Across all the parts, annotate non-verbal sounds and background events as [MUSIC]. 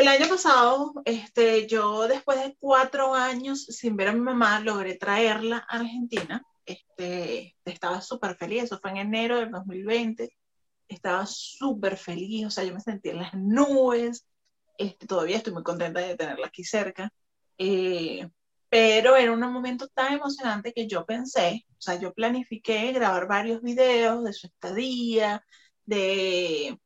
el año pasado, este, yo después de cuatro años sin ver a mi mamá, logré traerla a Argentina. Este, estaba súper feliz, eso fue en enero del 2020. Estaba súper feliz, o sea, yo me sentía en las nubes. Este, todavía estoy muy contenta de tenerla aquí cerca. Eh, pero era un momento tan emocionante que yo pensé, o sea, yo planifiqué grabar varios videos de su estadía, de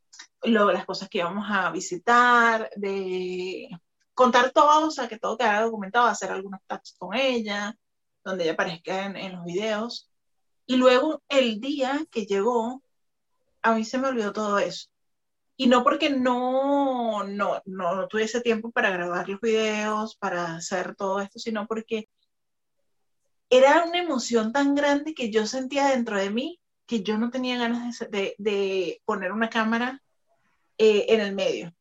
lo, las cosas que íbamos a visitar, de contar todo, o sea, que todo quedara documentado, hacer algunos tags con ella, donde ella aparezca en, los videos. Y luego el día que llegó, a mí se me olvidó todo eso. Y no porque no, no, no, no tuviese tiempo para grabar los videos, para hacer todo esto, sino porque era una emoción tan grande que yo sentía dentro de mí que yo no tenía ganas de, de poner una cámara eh, en el medio.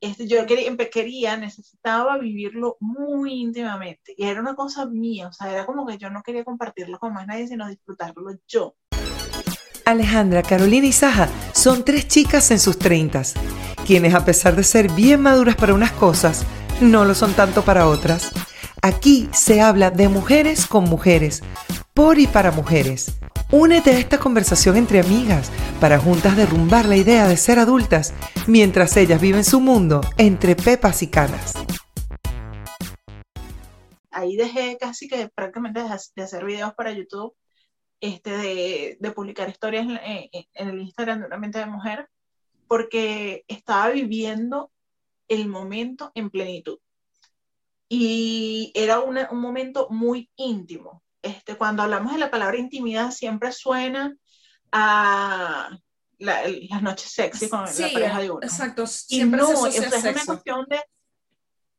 Este, yo quería, quería, necesitaba vivirlo muy íntimamente y era una cosa mía, o sea, era como que yo no quería compartirlo con más nadie, sino disfrutarlo yo. Alejandra, Carolina y Saja son tres chicas en sus treintas, quienes a pesar de ser bien maduras para unas cosas, no lo son tanto para otras. Aquí se habla de mujeres con mujeres, por y para mujeres Únete a esta conversación entre amigas para juntas derrumbar la idea de ser adultas mientras ellas viven su mundo entre pepas y canas. Ahí dejé casi que prácticamente de hacer videos para YouTube, este, de, publicar historias en, el Instagram de una mente de mujer, porque estaba viviendo el momento en plenitud. Y era un momento muy íntimo, este, cuando hablamos de la palabra intimidad siempre suena a las noches sexy con la pareja de uno. Exacto, siempre y no, es una cuestión de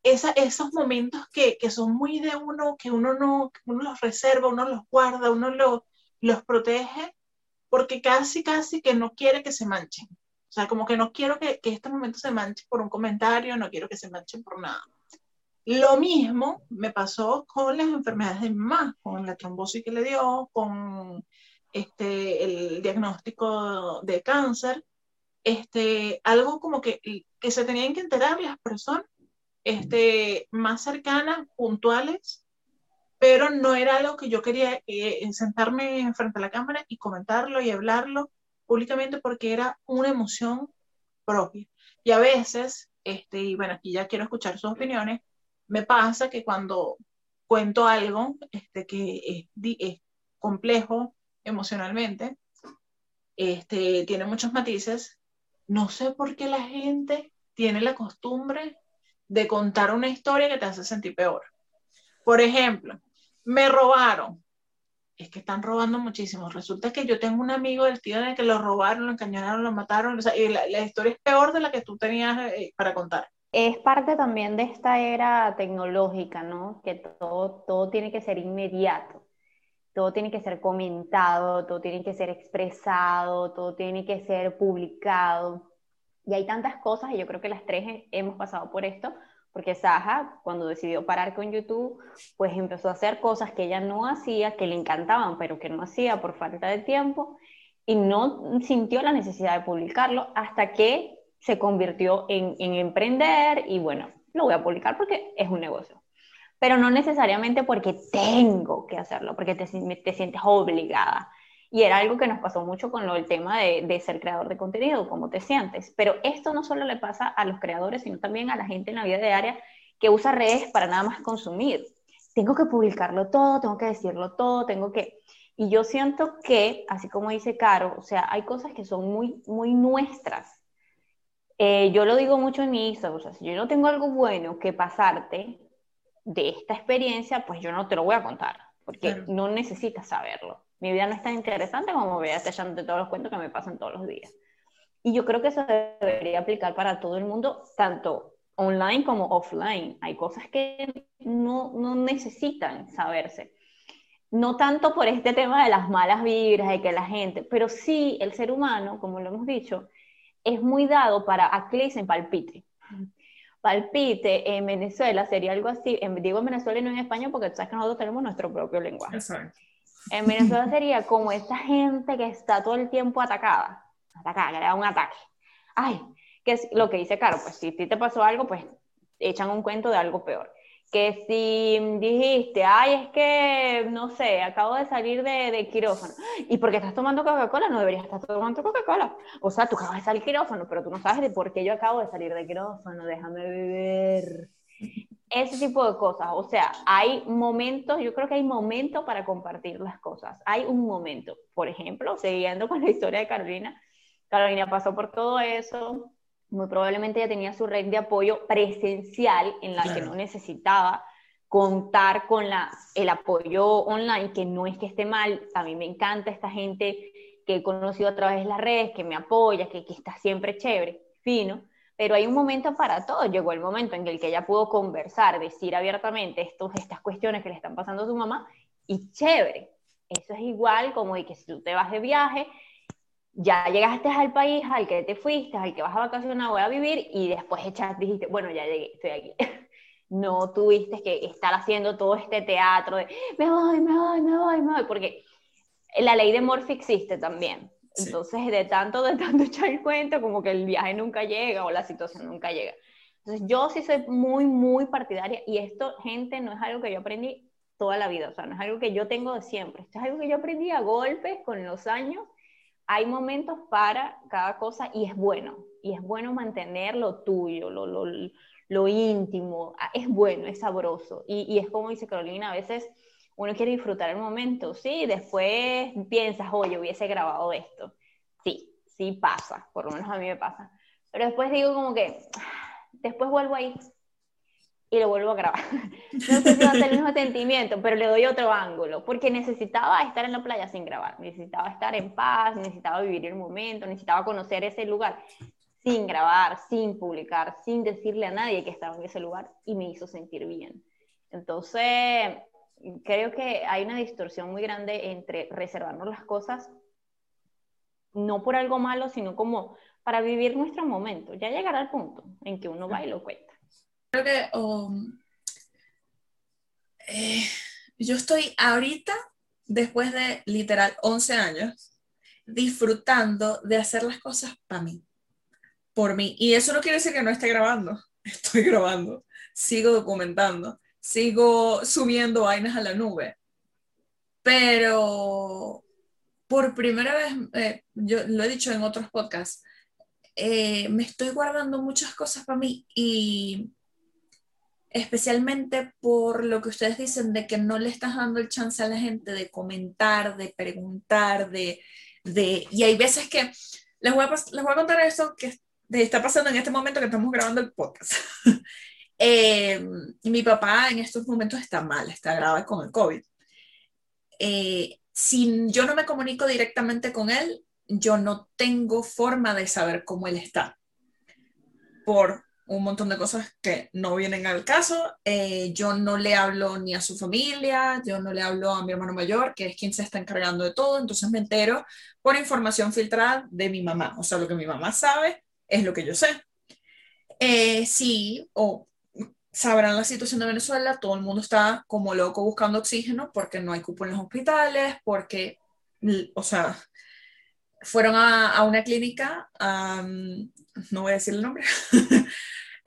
esa, esos momentos que, que, son muy de uno, que uno no, uno los reserva, uno los guarda, uno los, los protege, porque casi, casi que no quiere que se manchen. O sea, como que no quiero que, que este momento se manche por un comentario, no quiero que se manchen por nada. Lo mismo me pasó con las enfermedades de mamá, con la trombosis que le dio, con este, el diagnóstico de cáncer, este, algo como que, que se tenían que enterar las personas este, más cercanas, puntuales, pero no era algo que yo quería eh, sentarme frente a la cámara y comentarlo y hablarlo públicamente porque era una emoción propia. Y a veces, este, y bueno, aquí ya quiero escuchar sus opiniones, me pasa que cuando cuento algo este, que es, complejo emocionalmente, este, tiene muchos matices, no sé por qué la gente tiene la costumbre de contar una historia que te hace sentir peor. Por ejemplo, me robaron. Es que están robando muchísimo. Resulta que yo tengo un amigo del tío de que lo robaron, lo encañonaron, lo mataron. y la, historia es peor de la que tú tenías eh, para contar. Es parte también de esta era tecnológica, ¿no? Que todo, todo tiene que ser inmediato, todo tiene que ser comentado, todo tiene que ser expresado, todo tiene que ser publicado. Y hay tantas cosas, y yo creo que las tres hemos pasado por esto, porque Saja, cuando decidió parar con YouTube, pues empezó a hacer cosas que ella no hacía, que le encantaban, pero que no hacía por falta de tiempo, y no sintió la necesidad de publicarlo hasta que se convirtió en, emprender y bueno, lo voy a publicar porque es un negocio. Pero no necesariamente porque tengo que hacerlo, porque te, te sientes obligada. Y era algo que nos pasó mucho con lo, el tema de, de, ser creador de contenido, cómo te sientes. Pero esto no solo le pasa a los creadores, sino también a la gente en la vida diaria que usa redes para nada más consumir. Tengo que publicarlo todo, tengo que decirlo todo, tengo que... Y yo siento que, así como dice Caro, o sea, hay cosas que son muy, muy nuestras eh, yo lo digo mucho en mi Instagram, o sea, si yo no tengo algo bueno que pasarte de esta experiencia, pues yo no te lo voy a contar, porque no necesitas saberlo. Mi vida no es tan interesante como voy echándote todos los cuentos que me pasan todos los días. Y yo creo que eso debería aplicar para todo el mundo, tanto online como offline. Hay cosas que no, no necesitan saberse. No tanto por este tema de las malas vibras, de que la gente, pero sí el ser humano, como lo hemos dicho, es muy dado para, aquí le dicen palpite. Palpite en Venezuela sería algo así, en, digo en Venezuela y no en España porque tú sabes que nosotros tenemos nuestro propio lenguaje. En Venezuela sería como esa gente que está todo el tiempo atacada, atacada, que le da un ataque. Ay, Que es lo que dice Caro, pues si a ti te pasó algo, pues echan un cuento de algo peor. Que si dijiste, ay, es que, no sé, acabo de salir de, de quirófano, y porque estás tomando Coca-Cola, no deberías estar tomando Coca-Cola. O sea, tú acabas de salir quirófano, pero tú no sabes de por qué yo acabo de salir de quirófano, déjame beber. Ese tipo de cosas. O sea, hay momentos, yo creo que hay momentos para compartir las cosas. Hay un momento. Por ejemplo, siguiendo con la historia de Carolina, Carolina pasó por todo eso, muy probablemente ella tenía su red de apoyo presencial en la que no necesitaba contar con la, el apoyo online, que no es que esté mal, a mí me encanta esta gente que he conocido a través de las redes, que me apoya, que, que está siempre chévere, fino, pero hay un momento para todo. Llegó el momento en el que ella pudo conversar, decir abiertamente estos, estas cuestiones que le están pasando a su mamá, y chévere. Eso es igual como de que si tú te vas de viaje, ya llegaste al país al que te fuiste, al que vas a vacacionar, voy a vivir, y después echas, dijiste, bueno, ya llegué, estoy aquí. [LAUGHS] no tuviste que estar haciendo todo este teatro de me voy, me voy, me voy, me voy, porque la ley de Morphy existe también. Entonces, de tanto, de tanto [LAUGHS] echar el cuento, como que el viaje nunca llega o la situación nunca llega. Entonces, yo sí soy muy, muy partidaria y esto, gente, no es algo que yo aprendí toda la vida, o sea, no es algo que yo tengo de siempre, esto es algo que yo aprendí a golpes con los años. Hay momentos para cada cosa y es bueno, y es bueno mantener lo tuyo, lo, lo, lo íntimo, ah, es bueno, es sabroso. Y, y es como dice Carolina, a veces uno quiere disfrutar el momento, sí, después piensas, oye, hubiese grabado esto. Sí, sí pasa, por lo menos a mí me pasa. Pero después digo como que, después vuelvo ahí y lo vuelvo a grabar. [LAUGHS] No sé si va a ser el mismo sentimiento, pero le doy otro ángulo, porque necesitaba estar en la playa sin grabar, necesitaba estar en paz, necesitaba vivir el momento, necesitaba conocer ese lugar sin grabar, sin publicar, sin decirle a nadie que estaba en ese lugar y me hizo sentir bien. Entonces, creo que hay una distorsión muy grande entre reservarnos las cosas, no por algo malo, sino como para vivir nuestro momento. Ya llegará el punto en que uno va y lo cuenta. Creo que um, eh, yo estoy ahorita, después de literal 11 años, disfrutando de hacer las cosas para mí, por mí. Y eso no quiere decir que no esté grabando, [LAUGHS] estoy grabando, sigo documentando sigo subiendo vainas a la nube. Pero por primera vez, eh, yo lo he dicho en otros podcasts, eh, me estoy guardando muchas cosas para mí y especialmente por lo que ustedes dicen de que no le estás dando el chance a la gente de comentar, de preguntar, de... de y hay veces que les voy a, les voy a contar esto que está pasando en este momento que estamos grabando el podcast. [LAUGHS] Eh, mi papá en estos momentos está mal, está grave con el COVID. Eh, si yo no me comunico directamente con él, yo no tengo forma de saber cómo él está. Por un montón de cosas que no vienen al caso. Eh, yo no le hablo ni a su familia, yo no le hablo a mi hermano mayor, que es quien se está encargando de todo, entonces me entero por información filtrada de mi mamá. O sea, lo que mi mamá sabe es lo que yo sé. sí, o sabrán la situación de Venezuela, todo el mundo está como loco buscando oxígeno porque no hay cupo en los hospitales, porque, o sea, fueron a, una clínica, no voy a decir el nombre, [LAUGHS]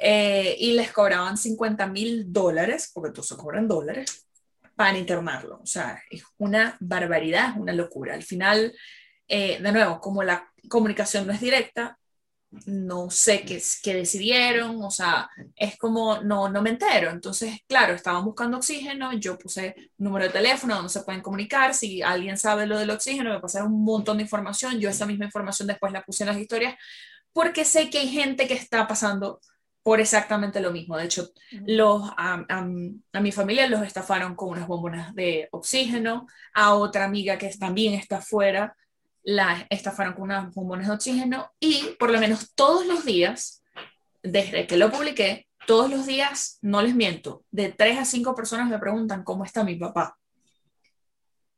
eh, y les cobraban 50 mil dólares, porque todos se cobran dólares, para internarlo. O sea, es una barbaridad, es una locura. Al final, eh, de nuevo, como la comunicación no es directa, no sé qué, qué, decidieron, o sea, es como, no, no me entero. Entonces, claro, estaban buscando oxígeno, yo puse número de teléfono donde se pueden comunicar, si alguien sabe lo del oxígeno, me pasaron un montón de información, yo esa misma información después la puse en las historias, porque sé que hay gente que está pasando por exactamente lo mismo. De hecho, los, a, a, mi familia los estafaron con unas bombonas de oxígeno, a otra amiga que también está afuera la estafaron con unas bombones de oxígeno y por lo menos todos los días, desde que lo publiqué, todos los días, no les miento, de tres a cinco personas me preguntan cómo está mi papá.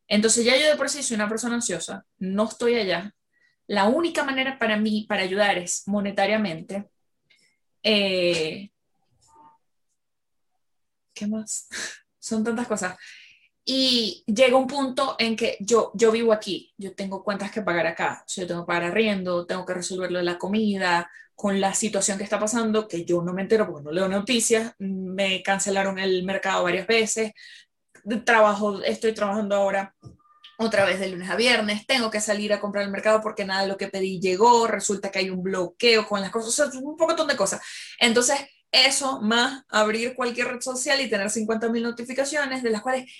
Entonces ya yo de por sí soy una persona ansiosa, no estoy allá. La única manera para mí, para ayudar es monetariamente. Eh, ¿Qué más? [LAUGHS] Son tantas cosas. Y llega un punto en que yo, yo vivo aquí, yo tengo cuentas que pagar acá, o sea, yo tengo que pagar arriendo, tengo que resolver lo de la comida, con la situación que está pasando, que yo no me entero porque no leo noticias, me cancelaron el mercado varias veces, trabajo, estoy trabajando ahora otra vez de lunes a viernes, tengo que salir a comprar el mercado porque nada de lo que pedí llegó, resulta que hay un bloqueo con las cosas, o sea, un poco de cosas. Entonces, eso más abrir cualquier red social y tener 50.000 notificaciones de las cuales,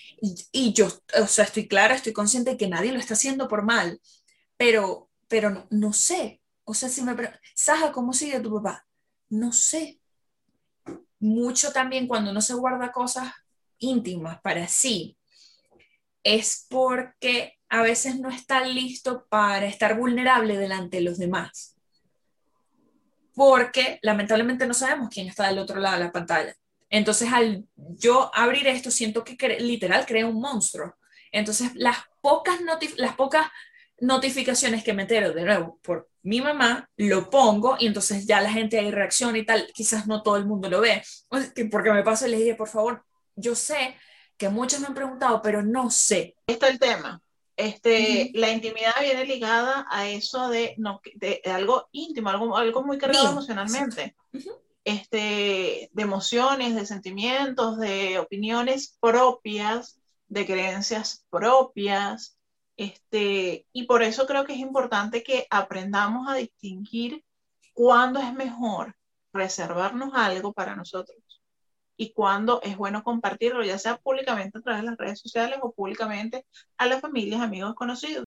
y, yo, o sea, estoy clara, estoy consciente de que nadie lo está haciendo por mal, pero, pero no, sé, o sea, si me Saja, ¿cómo sigue tu papá? No sé. Mucho también cuando uno se guarda cosas íntimas para sí, es porque a veces no está listo para estar vulnerable delante de los demás. Porque lamentablemente no sabemos quién está del otro lado de la pantalla. Entonces, al yo abrir esto, siento que literal crea un monstruo. Entonces, las pocas, las pocas notificaciones que me entero de nuevo por mi mamá, lo pongo y entonces ya la gente ahí reacciona y tal. Quizás no todo el mundo lo ve. Porque me paso y les dije, por favor, yo sé que muchos me han preguntado, pero no sé. Esto es el tema. Este, La intimidad viene ligada a eso de, no, de, algo íntimo, algo, algo muy cargado emocionalmente. este, de emociones, de sentimientos, de opiniones propias, de creencias propias. Este, y por eso creo que es importante que aprendamos a distinguir cuándo es mejor reservarnos algo para nosotros y cuándo es bueno compartirlo, ya sea públicamente a través de las redes sociales o públicamente a las familias, amigos, conocidos.